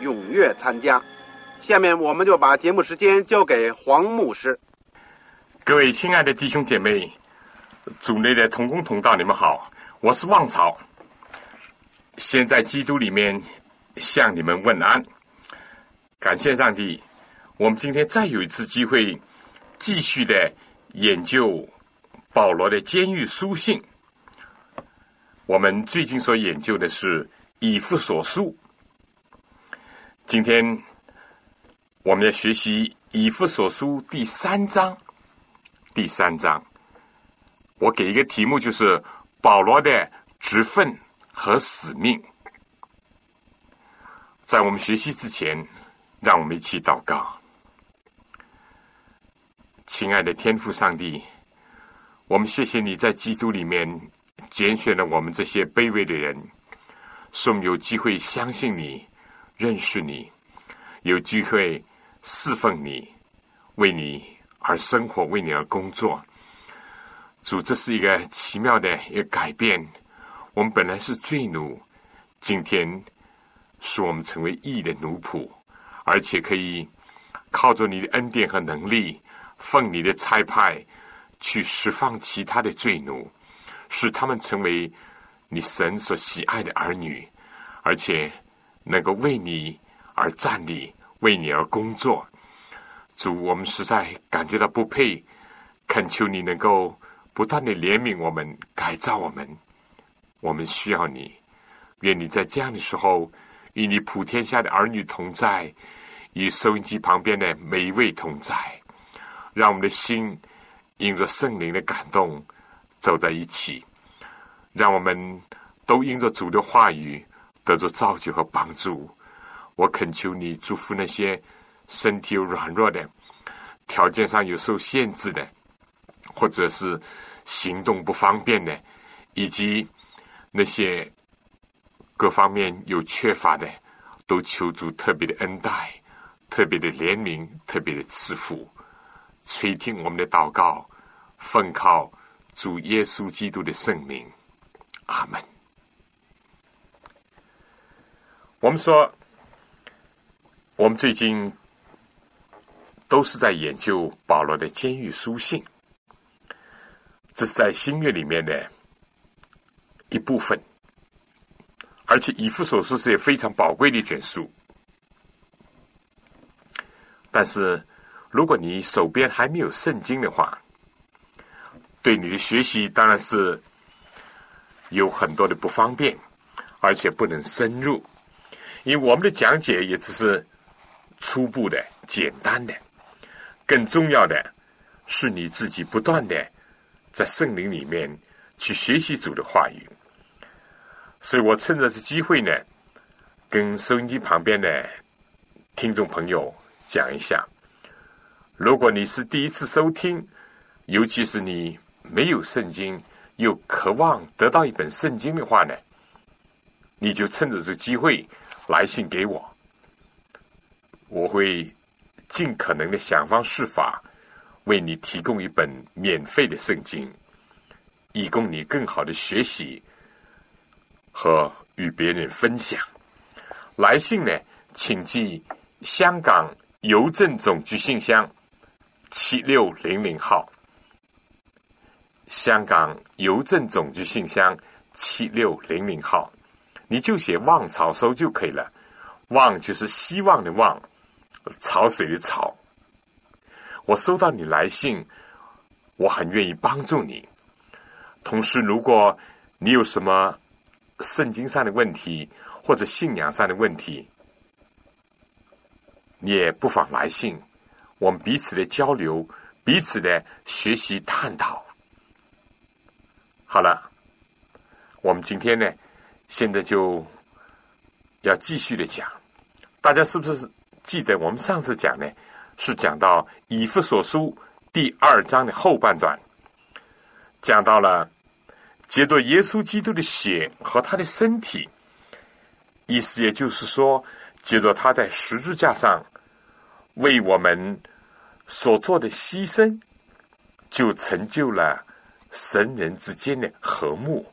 踊跃参加。下面我们就把节目时间交给黄牧师。各位亲爱的弟兄姐妹，组内的同工同道，你们好，我是旺朝。先在基督里面向你们问安，感谢上帝，我们今天再有一次机会继续的研究。保罗的监狱书信，我们最近所研究的是以弗所书。今天我们要学习以弗所书第三章。第三章，我给一个题目，就是保罗的职分和使命。在我们学习之前，让我们一起祷告，亲爱的天父上帝。我们谢谢你在基督里面拣选了我们这些卑微的人，使我们有机会相信你、认识你，有机会侍奉你、为你而生活、为你而工作。主，这是一个奇妙的一个改变。我们本来是罪奴，今天使我们成为义的奴仆，而且可以靠着你的恩典和能力，奉你的差派。去释放其他的罪奴，使他们成为你神所喜爱的儿女，而且能够为你而站立，为你而工作。主，我们实在感觉到不配，恳求你能够不断的怜悯我们，改造我们。我们需要你，愿你在这样的时候，与你普天下的儿女同在，与收音机旁边的每一位同在，让我们的心。因着圣灵的感动，走在一起，让我们都因着主的话语得着造就和帮助。我恳求你祝福那些身体有软弱的、条件上有受限制的，或者是行动不方便的，以及那些各方面有缺乏的，都求主特别的恩待、特别的怜悯、特别的赐福，垂听我们的祷告。奉靠主耶稣基督的圣名，阿门。我们说，我们最近都是在研究保罗的监狱书信，这是在新约里面的一部分，而且以弗所书是也非常宝贵的一卷书。但是，如果你手边还没有圣经的话，对你的学习当然是有很多的不方便，而且不能深入，因为我们的讲解也只是初步的、简单的。更重要的是你自己不断的在圣灵里面去学习主的话语。所以我趁着这机会呢，跟收音机旁边的听众朋友讲一下：如果你是第一次收听，尤其是你。没有圣经，又渴望得到一本圣经的话呢，你就趁着这机会来信给我，我会尽可能的想方设法为你提供一本免费的圣经，以供你更好的学习和与别人分享。来信呢，请寄香港邮政总局信箱七六零零号。香港邮政总局信箱七六零零号，你就写“望潮收”就可以了。望就是希望的望，潮水的潮。我收到你来信，我很愿意帮助你。同时，如果你有什么圣经上的问题或者信仰上的问题，你也不妨来信，我们彼此的交流，彼此的学习探讨。好了，我们今天呢，现在就要继续的讲。大家是不是记得我们上次讲呢？是讲到以弗所书第二章的后半段，讲到了接着耶稣基督的血和他的身体，意思也就是说，接着他在十字架上为我们所做的牺牲，就成就了神人之间的和睦，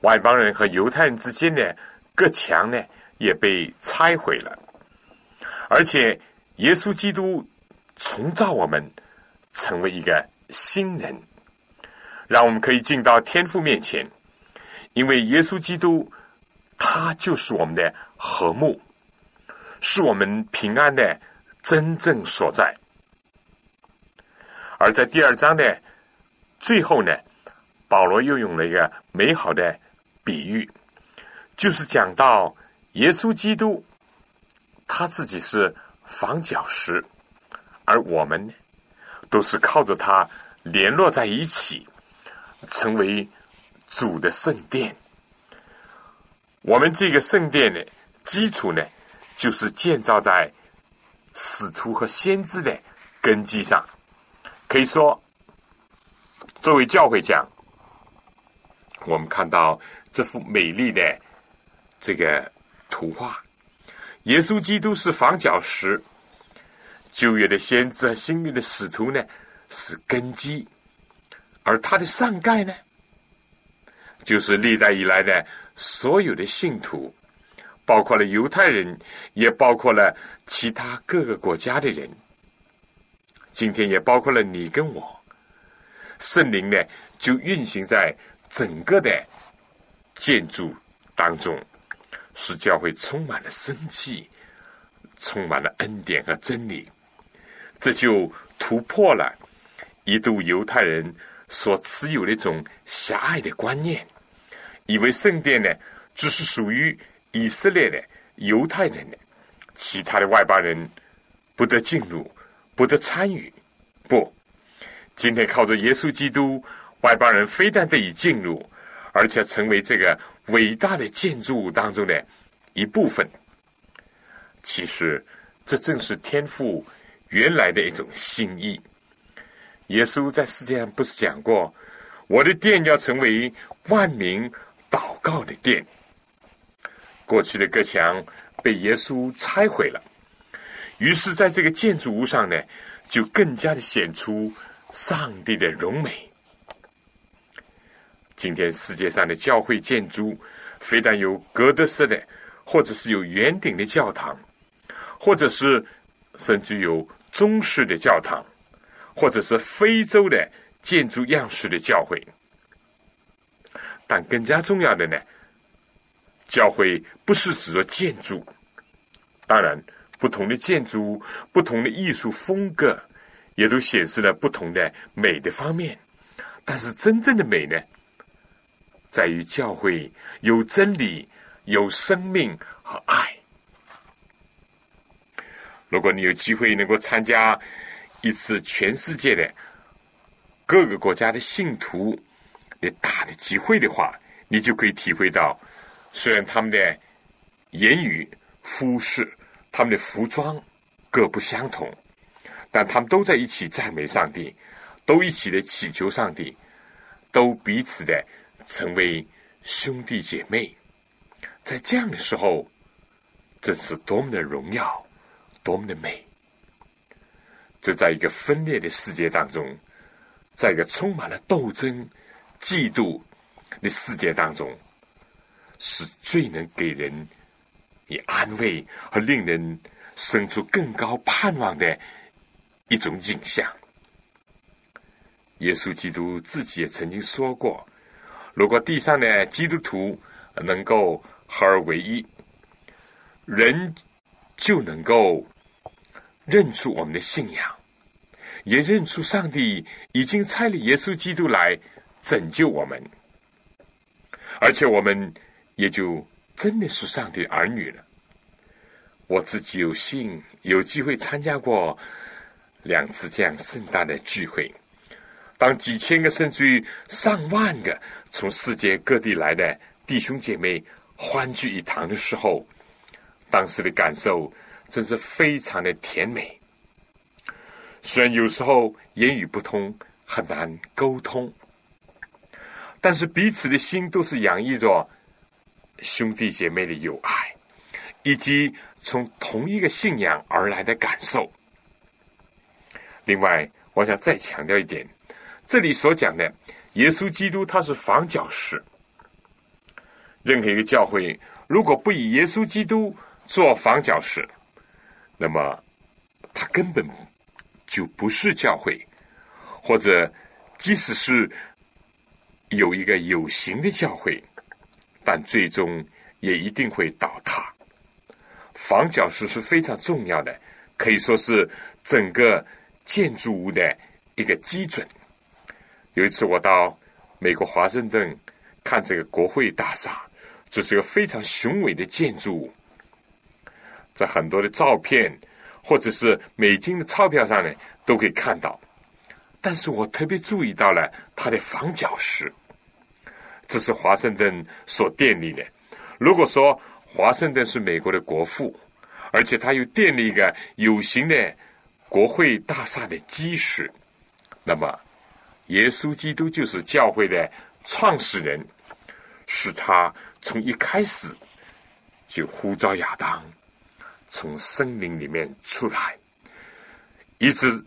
外邦人和犹太人之间的隔墙呢也被拆毁了，而且。耶稣基督重造我们，成为一个新人，让我们可以进到天父面前。因为耶稣基督，他就是我们的和睦，是我们平安的真正所在。而在第二章的最后呢，保罗又用了一个美好的比喻，就是讲到耶稣基督他自己是。房角石，而我们呢，都是靠着它联络在一起，成为主的圣殿。我们这个圣殿的基础呢，就是建造在使徒和先知的根基上。可以说，作为教会讲，我们看到这幅美丽的这个图画。耶稣基督是房角石，旧约的先知和新约的使徒呢是根基，而他的上盖呢，就是历代以来的所有的信徒，包括了犹太人，也包括了其他各个国家的人，今天也包括了你跟我，圣灵呢就运行在整个的建筑当中。使教会充满了生气，充满了恩典和真理，这就突破了一度犹太人所持有的一种狭隘的观念，以为圣殿呢只是属于以色列的犹太人的，其他的外邦人不得进入，不得参与。不，今天靠着耶稣基督，外邦人非但得以进入，而且成为这个。伟大的建筑物当中的一部分，其实这正是天赋原来的一种心意。耶稣在世界上不是讲过：“我的殿要成为万民祷告的殿。”过去的隔墙被耶稣拆毁了，于是在这个建筑物上呢，就更加的显出上帝的荣美。今天世界上的教会建筑，非但有哥德式的，或者是有圆顶的教堂，或者是甚至有中式的教堂，或者是非洲的建筑样式的教会。但更加重要的呢，教会不是指着建筑，当然不同的建筑、不同的艺术风格，也都显示了不同的美的方面。但是真正的美呢？在于教会有真理、有生命和爱。如果你有机会能够参加一次全世界的各个国家的信徒的大的集会的话，你就可以体会到，虽然他们的言语、肤饰、他们的服装各不相同，但他们都在一起赞美上帝，都一起的祈求上帝，都彼此的。成为兄弟姐妹，在这样的时候，这是多么的荣耀，多么的美！这在一个分裂的世界当中，在一个充满了斗争、嫉妒的世界当中，是最能给人以安慰和令人生出更高盼望的一种景象。耶稣基督自己也曾经说过。如果地上的基督徒能够合而为一，人就能够认出我们的信仰，也认出上帝已经差了耶稣基督来拯救我们，而且我们也就真的是上帝儿女了。我自己有幸有机会参加过两次这样盛大的聚会，当几千个甚至于上万个从世界各地来的弟兄姐妹欢聚一堂的时候，当时的感受真是非常的甜美。虽然有时候言语不通，很难沟通，但是彼此的心都是洋溢着兄弟姐妹的友爱，以及。从同一个信仰而来的感受。另外，我想再强调一点，这里所讲的耶稣基督他是房角石。任何一个教会如果不以耶稣基督做房角石，那么他根本就不是教会，或者即使是有一个有形的教会，但最终也一定会倒塌。房角石是非常重要的，可以说是整个建筑物的一个基准。有一次我到美国华盛顿看这个国会大厦，这是个非常雄伟的建筑物，在很多的照片或者是美金的钞票上呢都可以看到。但是我特别注意到了它的房角石，这是华盛顿所建立的。如果说，华盛顿是美国的国父，而且他又建立一个有形的国会大厦的基石。那么，耶稣基督就是教会的创始人，是他从一开始就呼召亚当从森林里面出来，一直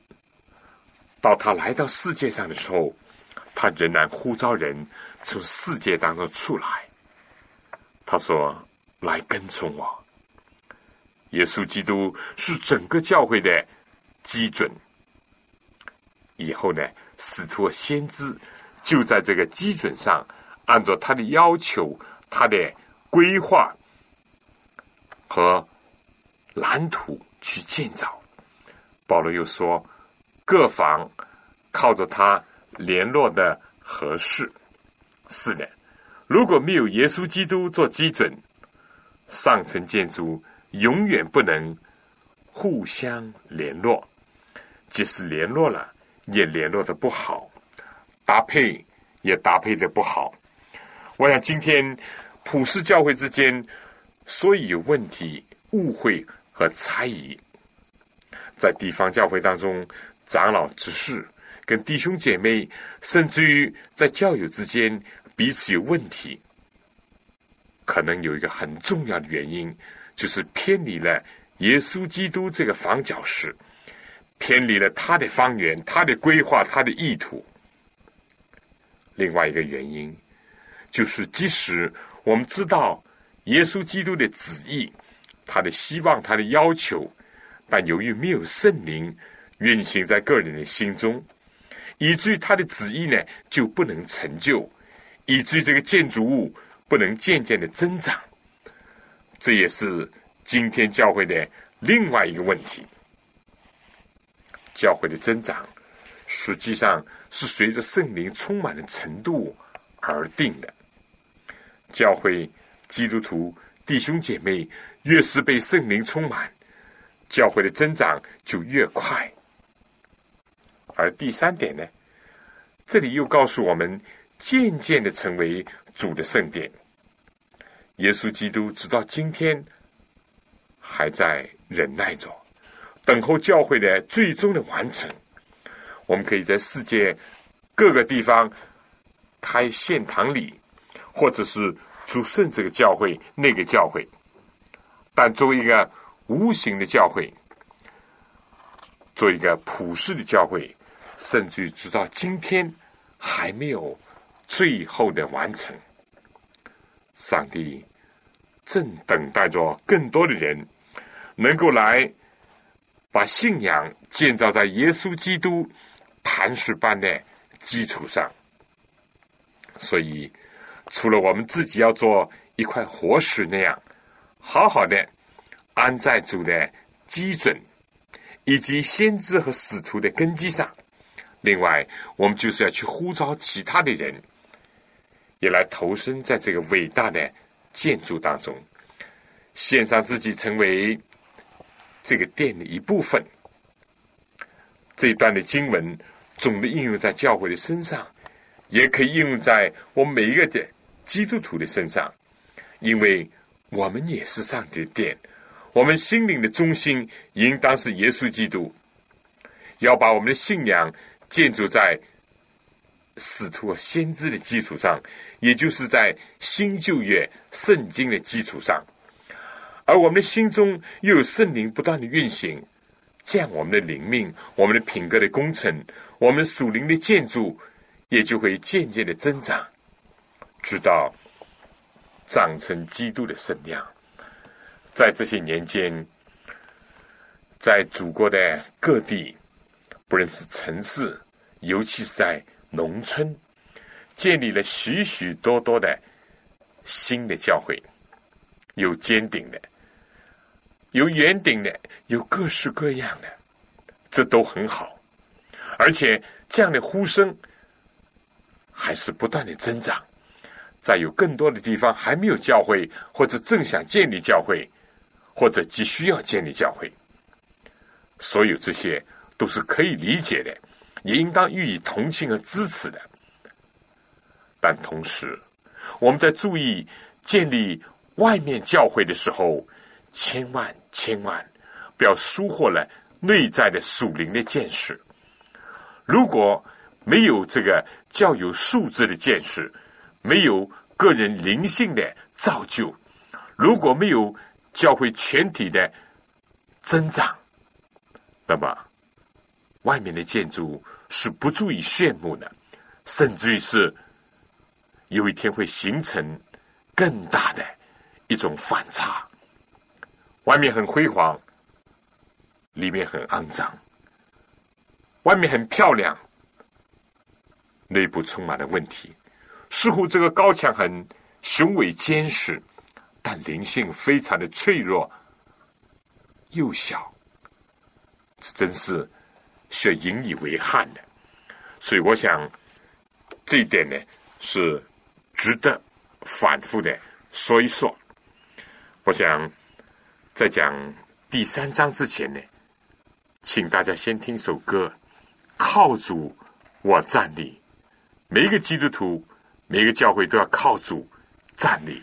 到他来到世界上的时候，他仍然呼召人从世界当中出来。他说。来跟从我，耶稣基督是整个教会的基准。以后呢，使徒先知就在这个基准上，按照他的要求、他的规划和蓝图去建造。保罗又说，各房靠着他联络的合适。是的，如果没有耶稣基督做基准。上层建筑永远不能互相联络，即使联络了，也联络的不好，搭配也搭配的不好。我想今天普世教会之间所以有问题、误会和猜疑，在地方教会当中，长老执事跟弟兄姐妹，甚至于在教友之间彼此有问题。可能有一个很重要的原因，就是偏离了耶稣基督这个房角石，偏离了他的方圆、他的规划、他的意图。另外一个原因，就是即使我们知道耶稣基督的旨意、他的希望、他的要求，但由于没有圣灵运行在个人的心中，以至于他的旨意呢就不能成就，以至于这个建筑物。不能渐渐的增长，这也是今天教会的另外一个问题。教会的增长实际上是随着圣灵充满的程度而定的。教会基督徒弟兄姐妹越是被圣灵充满，教会的增长就越快。而第三点呢，这里又告诉我们，渐渐的成为主的圣殿。耶稣基督直到今天还在忍耐着，等候教会的最终的完成。我们可以在世界各个地方开献堂礼，或者是主圣这个教会、那个教会，但作为一个无形的教会，做一个普世的教会，甚至直到今天还没有最后的完成。上帝。正等待着更多的人能够来把信仰建造在耶稣基督磐石般的基础上。所以，除了我们自己要做一块活石那样好好的安在主的基准以及先知和使徒的根基上。另外，我们就是要去呼召其他的人，也来投身在这个伟大的建筑当中，献上自己，成为这个殿的一部分。这一段的经文总的应用在教会的身上，也可以应用在我们每一个的基督徒的身上，因为我们也是上帝的殿，我们心灵的中心应当是耶稣基督，要把我们的信仰。建筑在使徒和先知的基础上，也就是在新旧约圣经的基础上，而我们的心中又有圣灵不断的运行，这样我们的灵命、我们的品格的工程、我们属灵的建筑，也就会渐渐的增长，直到长成基督的圣量。在这些年间，在祖国的各地。不论是城市，尤其是在农村，建立了许许多多的新的教会，有尖顶的，有圆顶的，有各式各样的，这都很好。而且这样的呼声还是不断的增长，在有更多的地方还没有教会，或者正想建立教会，或者急需要建立教会，所有这些。都是可以理解的，也应当予以同情和支持的。但同时，我们在注意建立外面教会的时候，千万千万不要疏忽了内在的属灵的见识。如果没有这个较有素质的见识，没有个人灵性的造就，如果没有教会全体的增长，那么。外面的建筑是不足以炫目的，甚至于是有一天会形成更大的一种反差。外面很辉煌，里面很肮脏；外面很漂亮，内部充满了问题。似乎这个高墙很雄伟坚实，但灵性非常的脆弱、幼小。这真是。是引以为憾的，所以我想这一点呢是值得反复的说一说。我想在讲第三章之前呢，请大家先听首歌，《靠主我站立》。每一个基督徒，每一个教会都要靠主站立。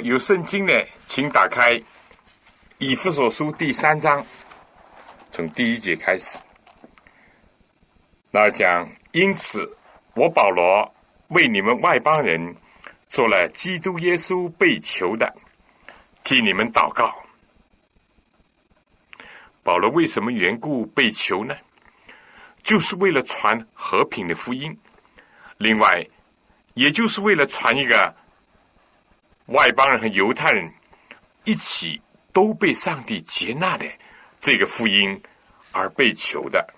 有圣经呢，请打开《以弗所书》第三章，从第一节开始。那讲，因此我保罗为你们外邦人做了基督耶稣被囚的。替你们祷告。保罗为什么缘故被囚呢？就是为了传和平的福音。另外，也就是为了传一个外邦人和犹太人一起都被上帝接纳的这个福音而被求的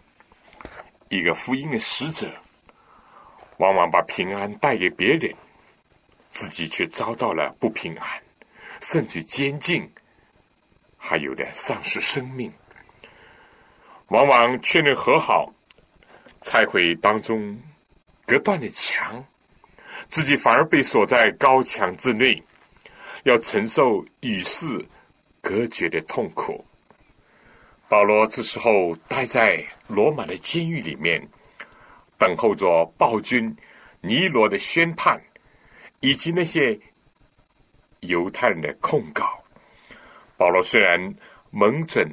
一个福音的使者，往往把平安带给别人，自己却遭到了不平安，甚至监禁，还有的丧失生命。往往劝人和好，才会当中隔断的墙，自己反而被锁在高墙之内，要承受与世隔绝的痛苦。保罗这时候待在罗马的监狱里面，等候着暴君尼罗的宣判，以及那些犹太人的控告。保罗虽然蒙准。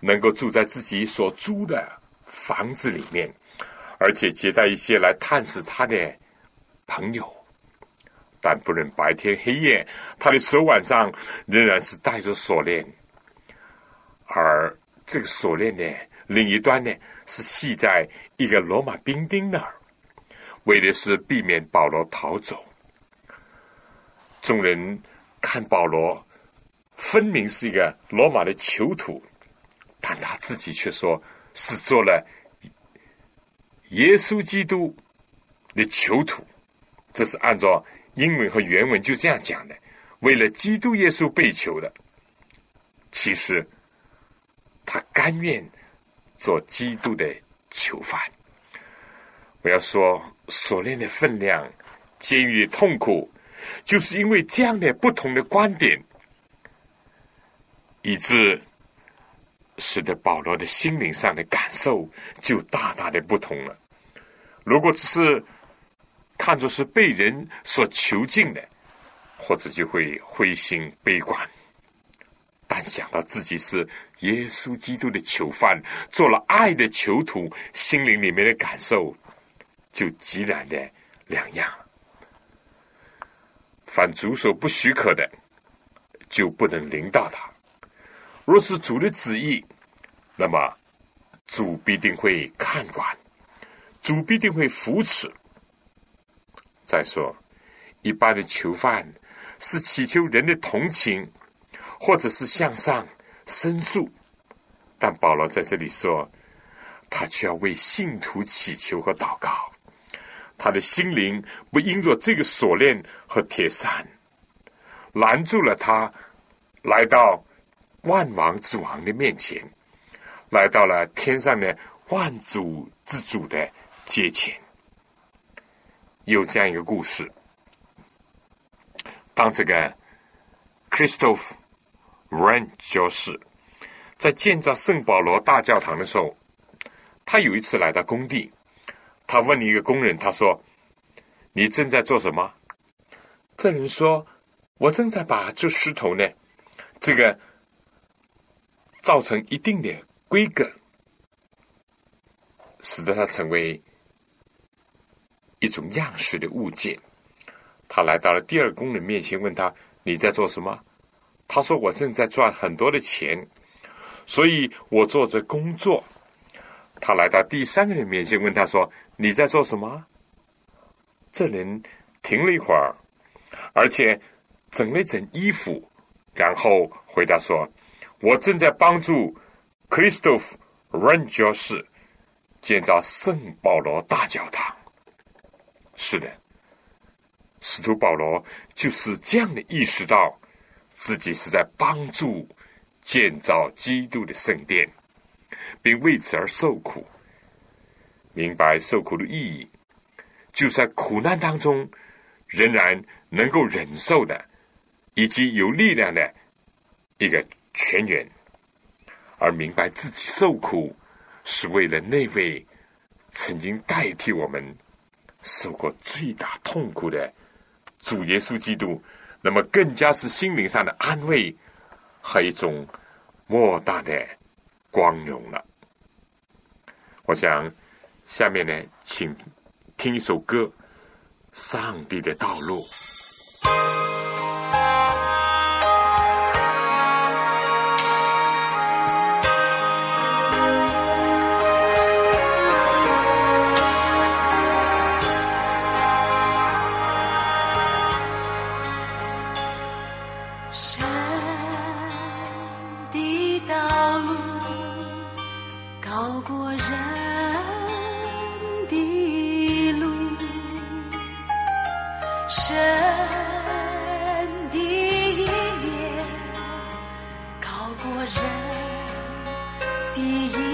能够住在自己所租的房子里面，而且接待一些来探视他的朋友，但不论白天黑夜，他的手腕上仍然是带着锁链，而这个锁链呢，另一端呢是系在一个罗马兵丁那儿，为的是避免保罗逃走。众人看保罗，分明是一个罗马的囚徒。但他自己却说是做了耶稣基督的囚徒，这是按照英文和原文就这样讲的。为了基督耶稣被囚的，其实他甘愿做基督的囚犯。我要说锁链的分量、监狱的痛苦，就是因为这样的不同的观点，以致。使得保罗的心灵上的感受就大大的不同了。如果只是看作是被人所囚禁的，或者就会灰心悲观；但想到自己是耶稣基督的囚犯，做了爱的囚徒，心灵里面的感受就截然的两样。凡主所不许可的，就不能临到他。若是主的旨意，那么主必定会看管，主必定会扶持。再说，一般的囚犯是祈求人的同情，或者是向上申诉，但保罗在这里说，他却要为信徒祈求和祷告，他的心灵不因着这个锁链和铁扇拦住了他，来到。万王之王的面前，来到了天上的万主之主的阶前。有这样一个故事：当这个 Christoph Ren 教士在建造圣保罗大教堂的时候，他有一次来到工地，他问了一个工人：“他说，你正在做什么？”这人说：“我正在把这石头呢，这个。”造成一定的规格，使得它成为一种样式的物件。他来到了第二工人面前，问他：“你在做什么？”他说：“我正在赚很多的钱，所以我做着工作。”他来到第三个人面前，问他说：“你在做什么？”这人停了一会儿，而且整了整衣服，然后回答说。我正在帮助 Christoph Ren 教士建造圣保罗大教堂。是的，使徒保罗就是这样的意识到自己是在帮助建造基督的圣殿，并为此而受苦。明白受苦的意义，就在苦难当中仍然能够忍受的，以及有力量的一个。全员，而明白自己受苦是为了那位曾经代替我们受过最大痛苦的主耶稣基督，那么更加是心灵上的安慰和一种莫大的光荣了。我想下面呢，请听一首歌《上帝的道路》。依依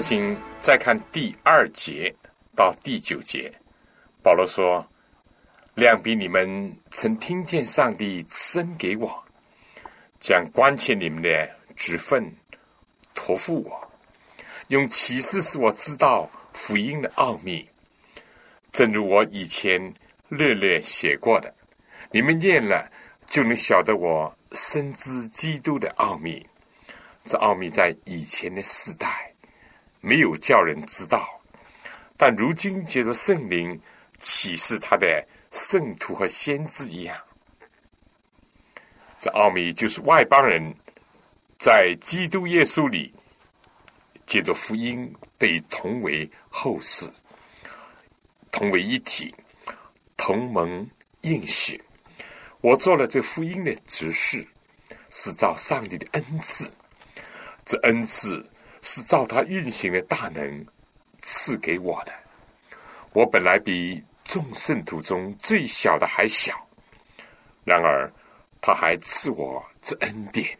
请再看第二节到第九节保罗说量比你们曾听见上帝赐给我将关切你们的职份托付我用启示使我知道福音的奥秘正如我以前略略写过的你们念了就能晓得我深知基督的奥秘这奥秘在以前的世代没有叫人知道，但如今借着圣灵启示他的圣徒和先知一样。这奥秘就是外邦人在基督耶稣里，借着福音被同为后世，同为一体，同盟应许。我做了这福音的指示，是照上帝的恩赐。这恩赐是照他运行的大能赐给我的。我本来比众圣徒中最小的还小，然而他还赐我这恩典，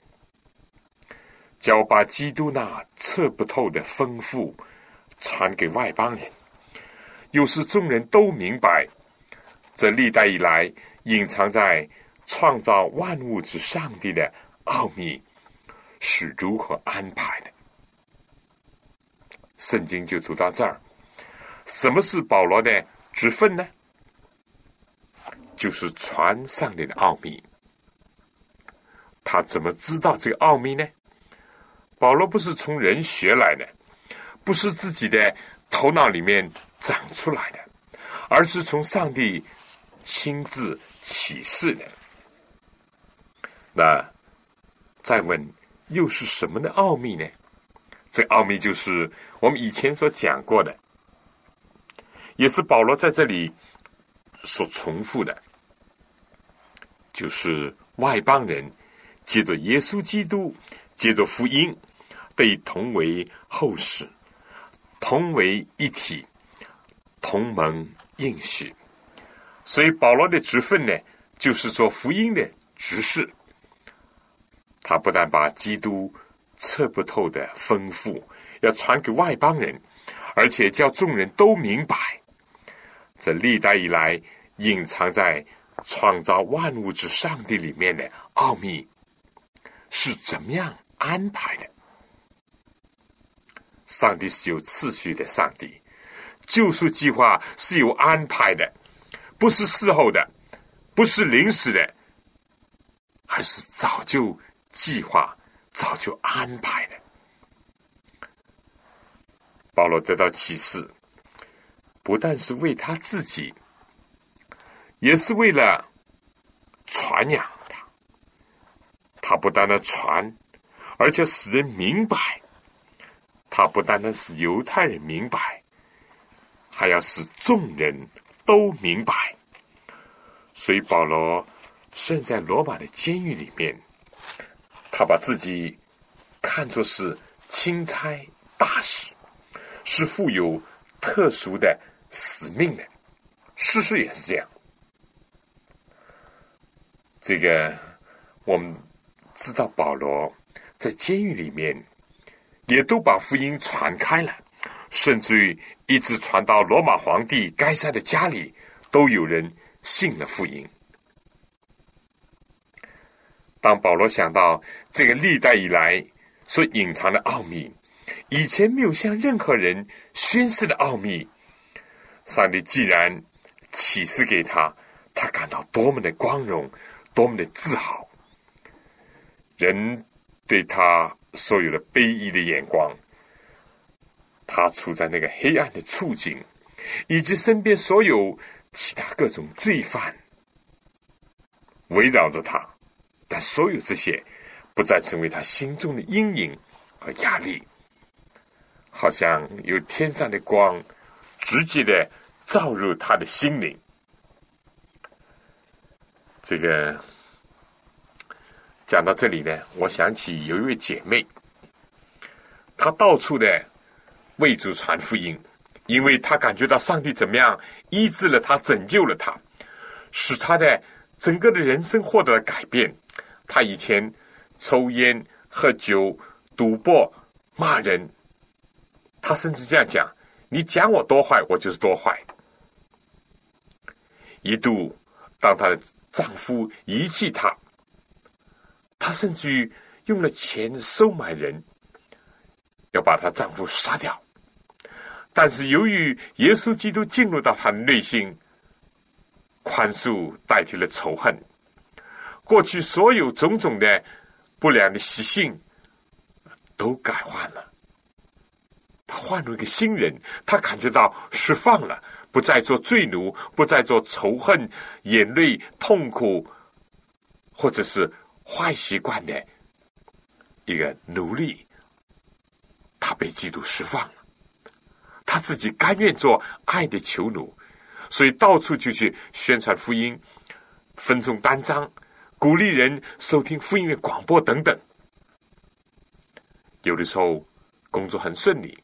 叫把基督那测不透的丰富传给外邦人，又是众人都明白，这历代以来隐藏在创造万物之上帝的奥秘。是如何安排？圣经就读到这儿。什么是保罗的职分呢？就是传上帝的奥秘。他怎么知道这个奥秘呢？保罗不是从人学来的，不是自己的头脑里面长出来的，而是从上帝亲自启示的。那再问？又是什么的奥秘呢？这奥秘就是我们以前所讲过的，也是保罗在这里所重复的，就是外邦人借着耶稣基督，借着福音，被同为后世，同为一体，同盟应许。所以保罗的职分呢，就是做福音的执事。他不但把基督测不透的丰富要传给外邦人，而且叫众人都明白，这历代以来隐藏在创造万物之上帝里面的奥秘是怎么样安排的。上帝是有次序的，上帝救赎计划是有安排的，不是事后的，不是临时的，而是早就。计划早就安排的。保罗得到启示，不但是为他自己，也是为了传扬他。他不单单传，而且使人明白；他不单单使犹太人明白，还要使众人都明白。所以保罗现在罗马的监狱里面。他把自己看作是钦差大使，是负有特殊的使命的。事实也是这样。这个我们知道，保罗在监狱里面也都把福音传开了，甚至于一直传到罗马皇帝该塞的家里，都有人信了福音。当保罗想到这个历代以来所隐藏的奥秘，以前没有向任何人宣示的奥秘，上帝既然启示给他，他感到多么的光荣，多么的自豪。人对他所有的卑鄙的眼光，他处在那个黑暗的处境，以及身边所有其他各种罪犯围绕着他。但所有这些不再成为他心中的阴影和压力，好像有天上的光直接的照入他的心灵。这个讲到这里呢，我想起有一位姐妹，她到处的为主传福音，因为她感觉到上帝怎么样医治了她，拯救了她，使她的整个的人生获得了改变。她以前抽烟、喝酒、赌博、骂人，他甚至这样讲：“你讲我多坏，我就是多坏。”一度，当她的丈夫遗弃她，她甚至于用了钱收买人，要把她丈夫杀掉。但是由于耶稣基督进入到她的内心，宽恕代替了仇恨，过去所有种种的不良的习性都改换了。他换了一个新人，他感觉到释放了，不再做罪奴，不再做仇恨、眼泪、痛苦，或者是坏习惯的一个奴隶。他被基督释放了，他自己甘愿做爱的囚奴，所以到处就去宣传福音，分众单张，鼓励人收听福音的广播等等。有的时候工作很顺利。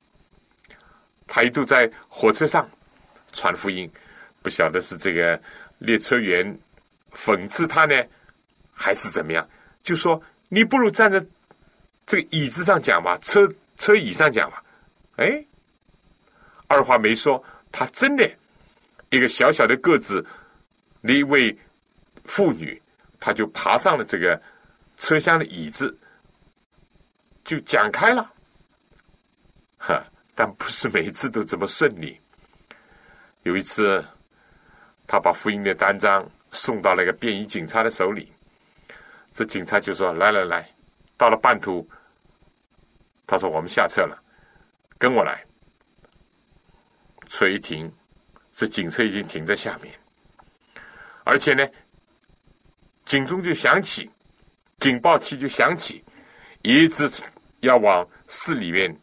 他一度在火车上传福音，不晓得是这个列车员讽刺他呢，还是怎么样？就说你不如站在这个椅子上讲吧，车车椅上讲吧。哎，二话没说，他真的一个小小的个子一位妇女，他就爬上了这个车厢的椅子，就讲开了，哈。但不是每一次都这么顺利。有一次，他把福音的单张送到那个便衣警察的手里，这警察就说：“来来来，到了半途，他说我们下车了，跟我来。”车一停，这警车已经停在下面，而且呢，警钟就响起，警报器就响起，一直要往市里面。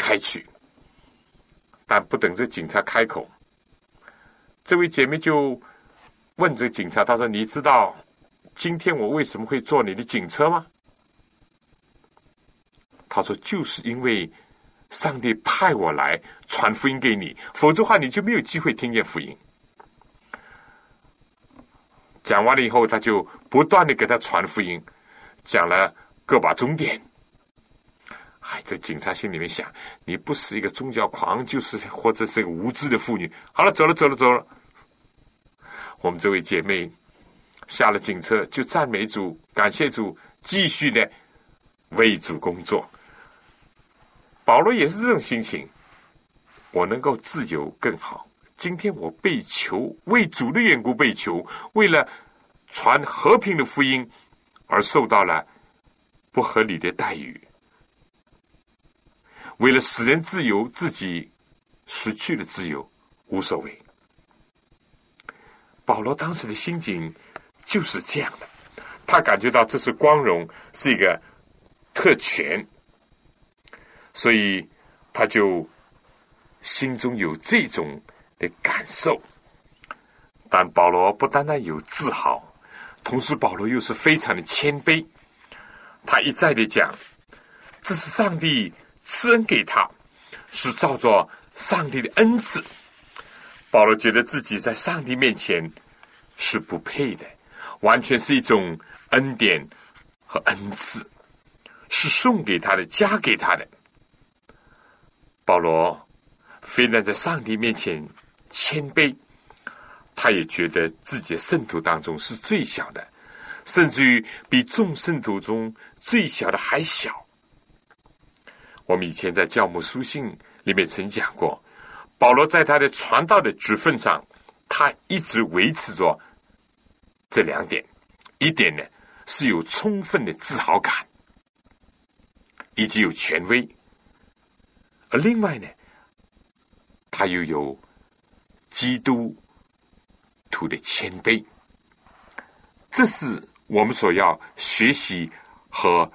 开去，但不等这警察开口，这位姐妹就问这警察：“她说，你知道今天我为什么会坐你的警车吗？”他说：“就是因为上帝派我来传福音给你，否则的话你就没有机会听见福音。”讲完了以后，他就不断的给他传福音，讲了个把钟点。哎，这警察心里面想：你不是一个宗教狂，就是或者是个无知的妇女。好了，走了，走了，走了。我们这位姐妹下了警车，就赞美主，感谢主，继续的为主工作。保罗也是这种心情，我能够自由更好。今天我被囚，为主的缘故被囚，为了传和平的福音而受到了不合理的待遇。为了使人自由，自己失去了自由，无所谓。保罗当时的心境就是这样的，他感觉到这是光荣，是一个特权，所以他就心中有这种的感受。但保罗不单单有自豪，同时保罗又是非常的谦卑。他一再的讲，这是上帝。赐恩给他，是照着上帝的恩赐。保罗觉得自己在上帝面前是不配的，完全是一种恩典和恩赐，是送给他的、加给他的。保罗非但在上帝面前谦卑，他也觉得自己的圣徒当中是最小的，甚至于比众圣徒中最小的还小。我们以前在教母书信里面曾讲过，保罗在他的传道的职分上，他一直维持着这两点：一点呢是有充分的自豪感，以及有权威；而另外呢，他又有基督徒的谦卑。这是我们所要学习和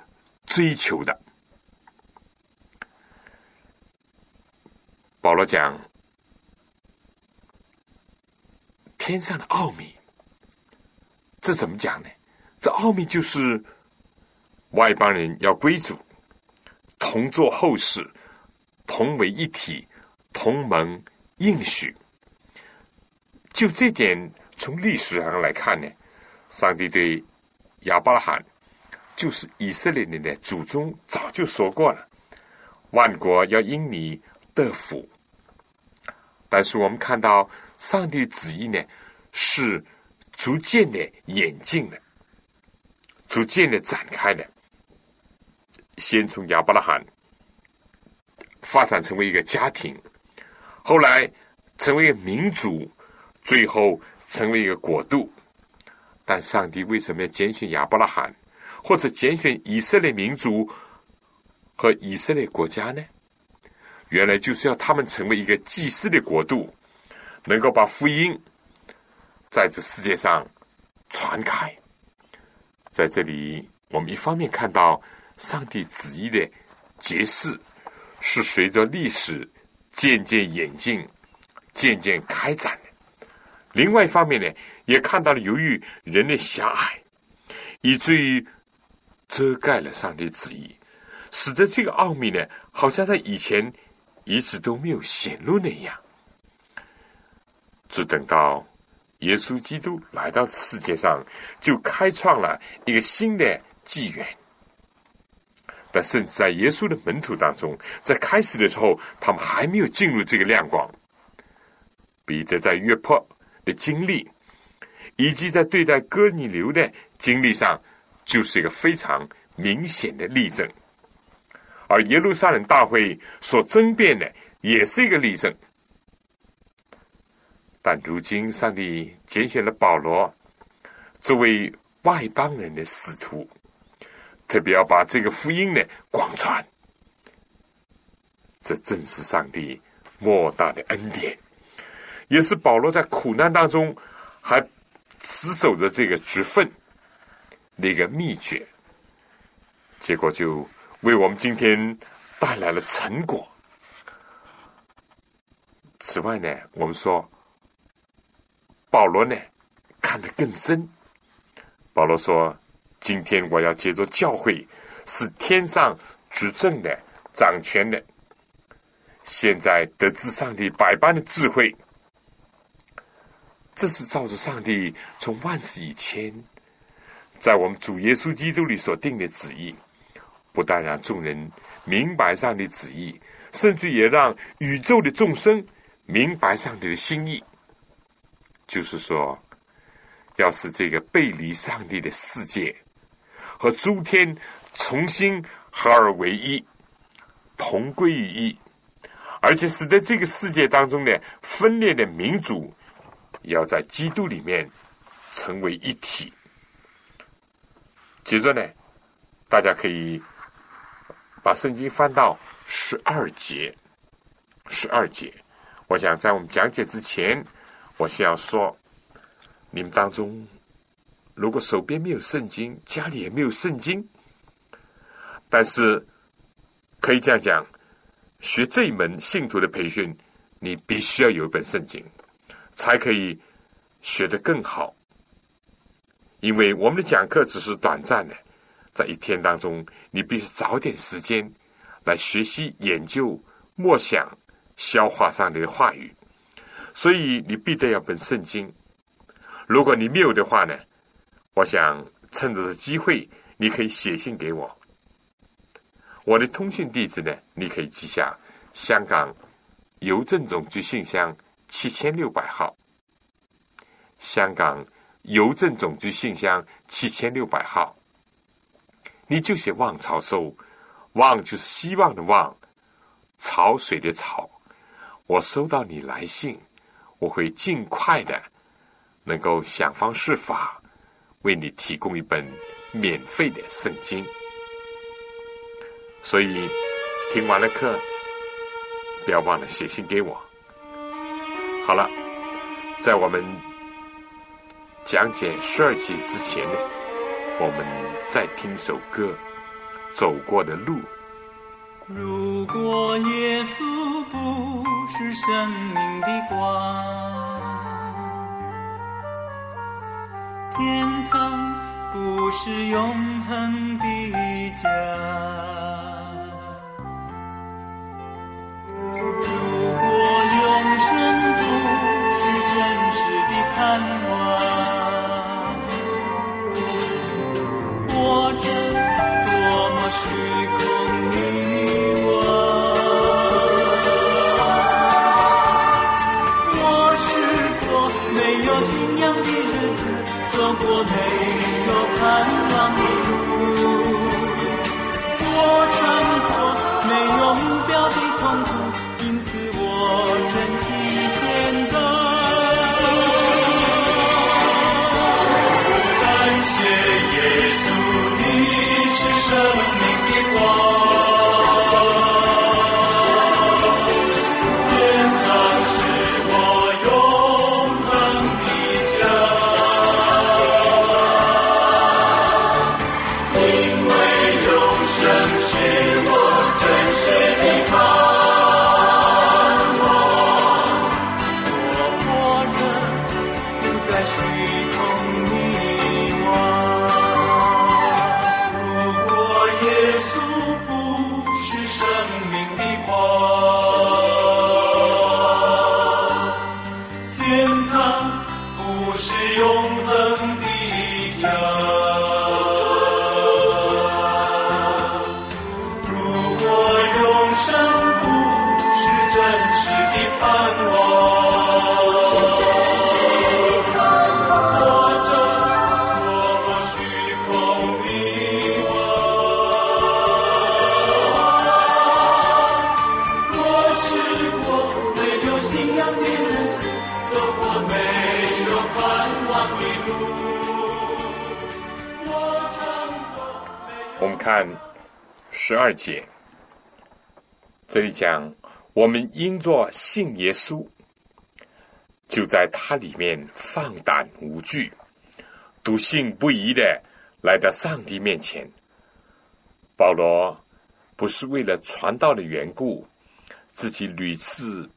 追求的。保罗讲天上的奥秘，这怎么讲呢？这奥秘就是外邦人要归主，同做后事，同为一体，同盟应许。就这点，从历史上来看呢，上帝对亚伯拉罕，就是以色列人的祖宗，早就说过了：万国要因你得福。但是我们看到上帝旨意呢，是逐渐的演进的，逐渐的展开的。先从亚伯拉罕发展成为一个家庭，后来成为民族，最后成为一个国度。但上帝为什么要拣选亚伯拉罕，或者拣选以色列民族和以色列国家呢？原来就是要他们成为一个祭司的国度，能够把福音在这世界上传开。在这里，我们一方面看到上帝旨意的揭示，是随着历史渐渐演进、渐渐开展；另外一方面呢，也看到了由于人的狭隘，以至于遮盖了上帝旨意，使得这个奥秘呢，好像在以前一直都没有显露那样。只等到。耶稣基督来到世界上，就开创了一个新的纪元。但甚至在耶稣的门徒当中，在开始的时候，他们还没有进入这个亮光。彼得在约坡的经历，以及在对待哥尼流的经历上，就是一个非常明显的例证。而耶路撒冷大会所争辩的，也是一个例证。但如今，上帝拣选了保罗作为外邦人的使徒，特别要把这个福音呢广传。这正是上帝莫大的恩典，也是保罗在苦难当中还持守着这个职分那个秘诀。结果就为我们今天带来了成果。此外呢，我们说。保罗呢，看得更深。保罗说：“今天我要借着教会，是天上执政的、掌权的。现在得知上帝百般的智慧，这是照着上帝从万世以前，在我们主耶稣基督里所定的旨意，不但让众人明白上帝旨意，甚至也让宇宙的众生明白上帝的心意。”就是说，要使这个背离上帝的世界和诸天重新合而为一，同归于一，而且使得这个世界当中的分裂的民族要在基督里面成为一体。接着呢，大家可以把圣经翻到十二节，十二节。我想在我们讲解之前。我先要说，你们当中，如果手边没有圣经，家里也没有圣经，但是可以这样讲，学这一门信徒的培训，你必须要有一本圣经，才可以学得更好。因为我们的讲课只是短暂的，在一天当中，你必须找点时间来学习、研究、默想、消化上帝的话语。所以你必得要本圣经。如果你没有的话呢，我想趁着这机会，你可以写信给我。我的通讯地址呢，你可以记下：香港邮政总局信箱七千六百号。香港邮政总局信箱七千六百号，你就写“望潮收”，“望”就是希望的“望”，“潮水”的“潮”。我收到你来信。我会尽快的，能够想方设法为你提供一本免费的圣经。所以听完了课，不要忘了写信给我。好了，在我们讲解十二节之前呢，我们再听首歌《走过的路》。如果耶稣不是生命的光，天堂不是永恒的家。不是真实的盼望，二节，这里讲我们因着信耶稣，就在他里面放胆无惧，笃信不疑的来到上帝面前。保罗不是为了传道的缘故，自己屡次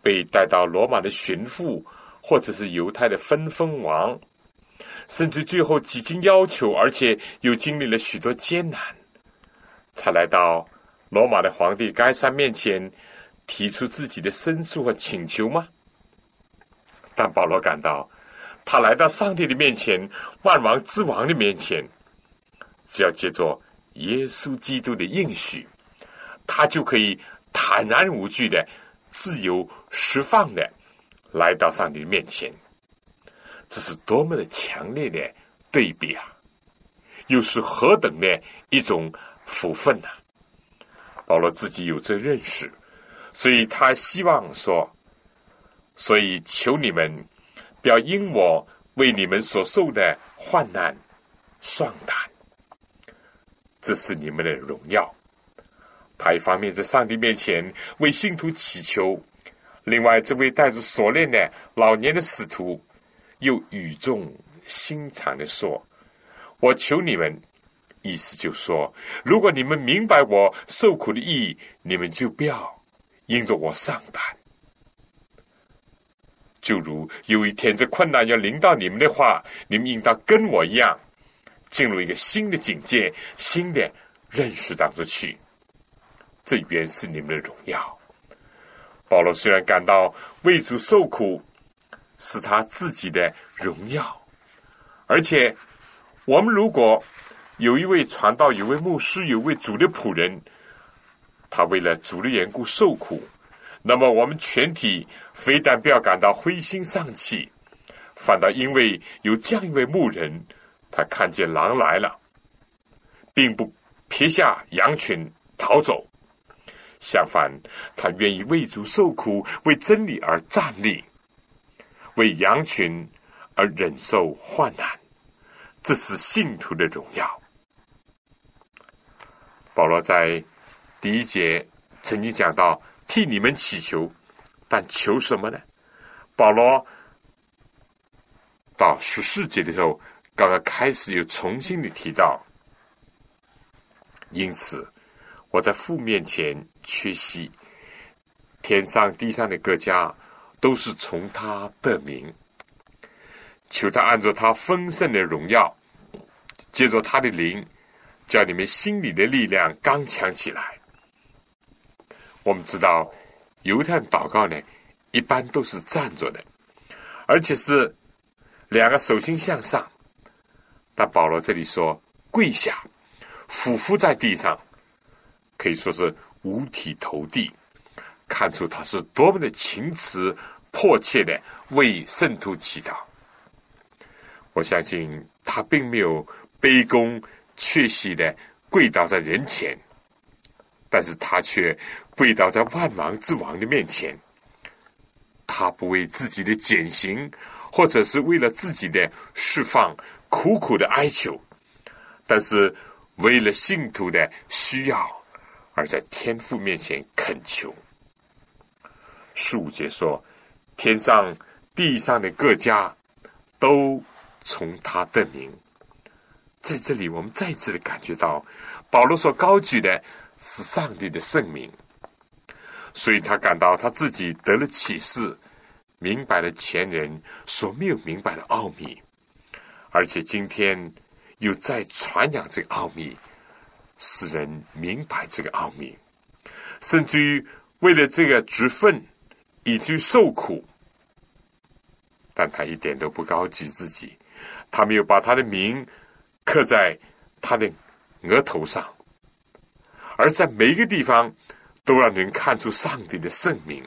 被带到罗马的巡抚，或者是犹太的分封王。甚至最后几经要求，而且又经历了许多艰难，才来到罗马的皇帝该山面前，提出自己的申诉和请求吗？但保罗感到，他来到上帝的面前，万王之王的面前，只要借着耶稣基督的应许，他就可以坦然无惧的、自由释放的来到上帝的面前。这是多么的强烈的对比啊！又是何等的一种福分呐！保罗自己有这认识，所以他希望说：“所以求你们不要因我为你们所受的患难丧胆，这是你们的荣耀。”他一方面在上帝面前为信徒祈求，另外这位带着锁链的老年的使徒。又语重心长的说：“我求你们，意思就说，如果你们明白我受苦的意义，你们就不要因着我上胆。就如有一天这困难要临到你们的话，你们应当跟我一样，进入一个新的境界、新的认识当中去。这原是你们的荣耀。保罗虽然感到为主受苦。”是他自己的荣耀，而且我们如果有一位传道、有位牧师、有位主的仆人，他为了主的缘故受苦，那么我们全体非但不要感到灰心丧气，反倒因为有这样一位牧人，他看见狼来了，并不撇下羊群逃走，相反，他愿意为主受苦，为真理而站立。为羊群而忍受患难，这是信徒的荣耀。保罗在第一节曾经讲到替你们祈求，但求什么呢？保罗到十四节的时候，刚刚开始又重新的提到，因此我在父面前缺席，天上地上的各家。都是从他得名，求他按照他丰盛的荣耀，借着他的灵，叫你们心里的力量刚强起来。我们知道，犹太祷告呢，一般都是站着的，而且是两个手心向上。但保罗这里说跪下，俯伏在地上，可以说是五体投地，看出他是多么的情慈。迫切的为圣徒祈祷，我相信他并没有卑躬屈膝的跪倒在人前，但是他却跪倒在万王之王的面前。他不为自己的减刑，或者是为了自己的释放苦苦的哀求，但是为了信徒的需要，而在天父面前恳求。十五节说。天上、地上的各家，都从他得名。在这里，我们再次的感觉到，保罗所高举的是上帝的圣名，所以他感到他自己得了启示，明白了前人所没有明白的奥秘，而且今天又在传扬这个奥秘，使人明白这个奥秘，甚至于为了这个职分。以至于受苦，但他一点都不高举自己，他没有把他的名刻在他的额头上，而在每一个地方都让人看出上帝的圣名。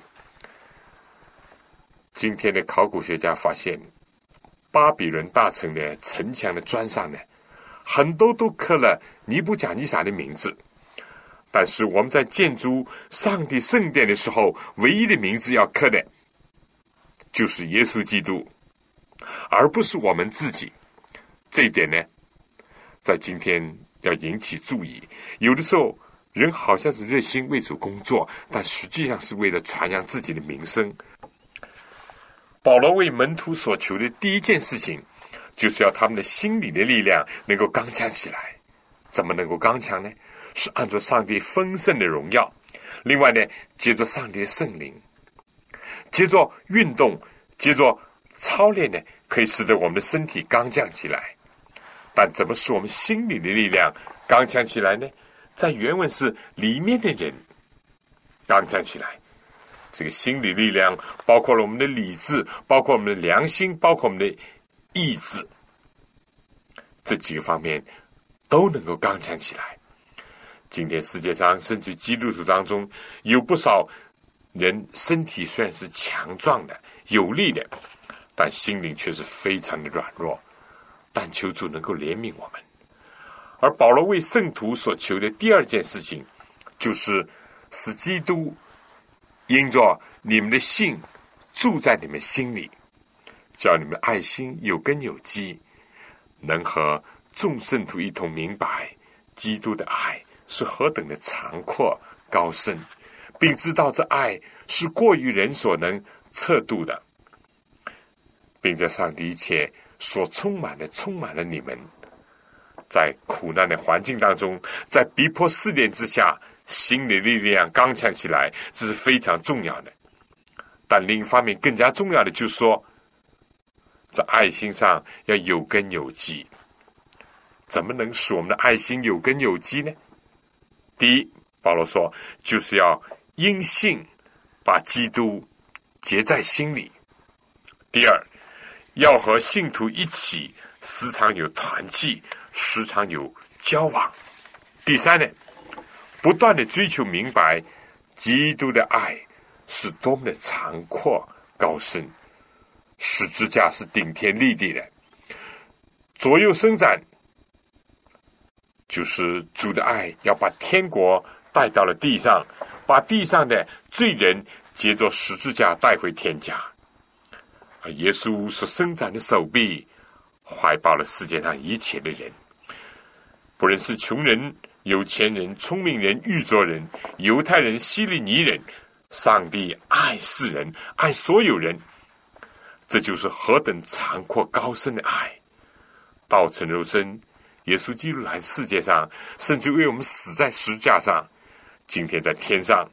今天的考古学家发现，巴比伦大城的城墙的砖上呢，很多都刻了尼布甲尼撒的名字。但是我们在建筑上帝圣殿的时候，唯一的名字要刻的，就是耶稣基督，而不是我们自己。这一点呢，在今天要引起注意。有的时候，人好像是热心为主工作，但实际上是为了传扬自己的名声。保罗为门徒所求的第一件事情，就是要他们的心理的力量能够刚强起来。怎么能够刚强呢？是按照上帝丰盛的荣耀，另外呢，借着上帝的圣灵，借着运动，借着操练呢，可以使得我们的身体刚强起来。但怎么使我们心里的力量刚强起来呢？在原文是里面的人刚强起来。这个心理力量包括了我们的理智，包括我们的良心，包括我们的意志，这几个方面。都能够刚强起来。今天世界上，甚至基督徒当中，有不少人身体虽然是强壮的、有力的，但心灵却是非常的软弱。但求主能够怜悯我们。而保罗为圣徒所求的第二件事情，就是使基督因着你们的信住在你们心里，叫你们爱心有根有基，能和。众圣徒一同明白，基督的爱是何等的长阔高深，并知道这爱是过于人所能测度的，并在上帝一切所充满的，充满了你们，在苦难的环境当中，在逼迫试炼之下，心理力量刚强起来，这是非常重要的。但另一方面，更加重要的就是说，在爱心上要有根有基。怎么能使我们的爱心有根有基呢？第一，保罗说，就是要因信把基督结在心里；第二，要和信徒一起时常有团契，时常有交往；第三呢，不断的追求明白基督的爱是多么的长阔高深，十字架是顶天立地的，左右伸展。就是主的爱要把天国带到了地上，把地上的罪人接着十字架带回天家。耶稣所伸展的手臂，怀抱了世界上一切的人，不论是穷人、有钱人、聪明人、愚拙人、犹太人、希利尼人，上帝爱世人，爱所有人。这就是何等长阔高深的爱，道成肉身。耶稣基督来世界上，甚至为我们死在十字架上。今天在天上，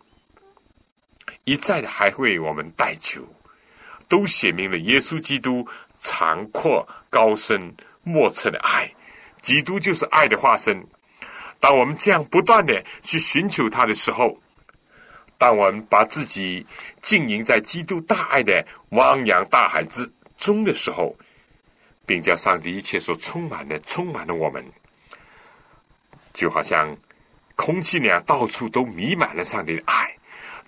一再的还为我们代求，都写明了耶稣基督长阔高深莫测的爱。基督就是爱的化身。当我们这样不断的去寻求他的时候，当我们把自己浸淫在基督大爱的汪洋大海之中的时候，并将上帝一切所充满的，充满了我们，就好像空气那样，到处都弥满了上帝的爱。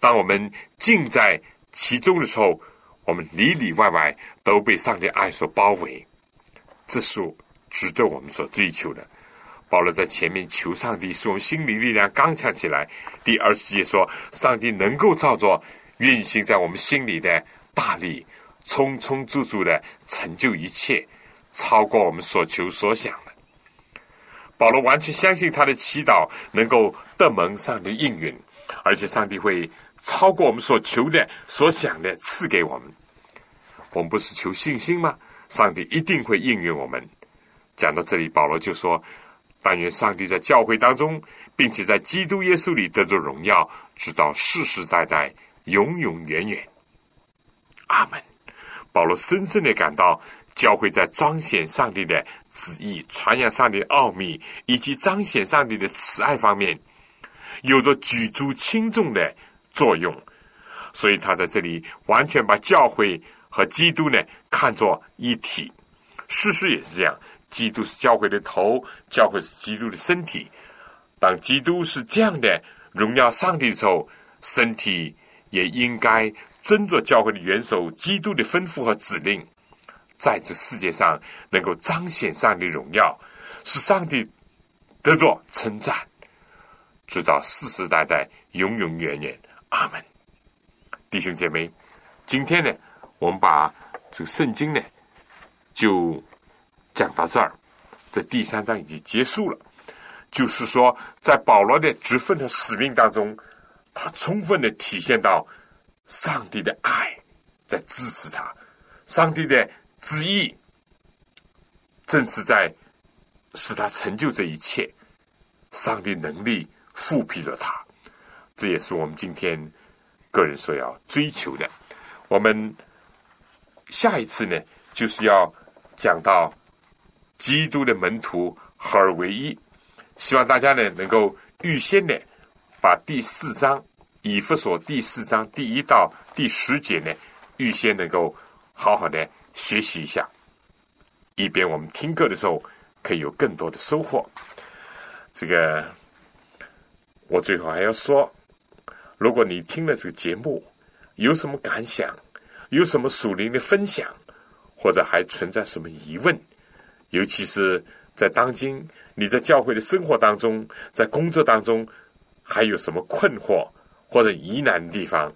当我们浸在其中的时候，我们里里外外都被上帝爱所包围。这是值得我们所追求的。保罗在前面求上帝使我们心理力量刚强起来。第二十节说，上帝能够照着运行在我们心里的大力，充充足足的成就一切。超过我们所求所想的，保罗完全相信他的祈祷能够得蒙上帝应允，而且上帝会超过我们所求的、所想的赐给我们。我们不是求信心吗？上帝一定会应允我们。讲到这里，保罗就说：“但愿上帝在教会当中，并且在基督耶稣里得着荣耀，直到世世代代、永永远远。”阿门。保罗深深的感到。教会在彰显上帝的旨意、传扬上帝的奥秘以及彰显上帝的慈爱方面，有着举足轻重的作用。所以他在这里完全把教会和基督呢看作一体。事实也是这样，基督是教会的头，教会是基督的身体。当基督是这样的荣耀上帝的时候，身体也应该遵着教会的元首基督的吩咐和指令。在这世界上，能够彰显上帝荣耀，使上帝得着称赞，直到世世代代、永永远远。阿门。弟兄姐妹，今天呢，我们把这个圣经呢，就讲到这儿。这第三章已经结束了。就是说，在保罗的职分的使命当中，他充分的体现到上帝的爱在支持他，上帝的旨意正是在使他成就这一切，上帝能力复辟了他，这也是我们今天个人所要追求的。我们下一次呢，就是要讲到基督的门徒合而为一。希望大家呢能够预先的把第四章以弗所第四章第一到第十节呢，预先能够好好的学习一下，以便我们听课的时候可以有更多的收获。这个我最后还要说，如果你听了这个节目，有什么感想，有什么属灵的分享，或者还存在什么疑问，尤其是在当今。你在教会的生活当中，在工作当中，还有什么困惑或者疑难的地方？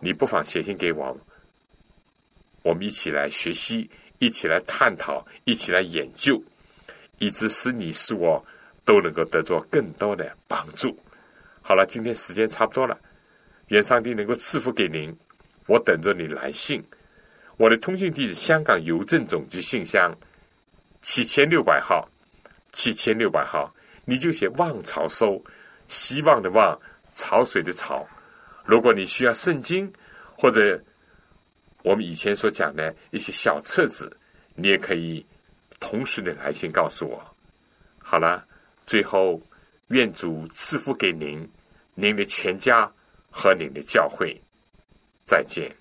你不妨写信给我，我们一起来学习，一起来探讨，一起来研究，以致使你使我都能够得到更多的帮助。好了，今天时间差不多了，愿上帝能够赐福给您。我等着你来信。我的通信地址：香港邮政总局信箱七千六百号。七千六百号，你就写“望潮收”，希望的“望”，潮水的“潮”。如果你需要圣经或者我们以前所讲的一些小册子，你也可以同时的来信告诉我。好了，最后愿主赐福给您、您的全家和您的教会。再见。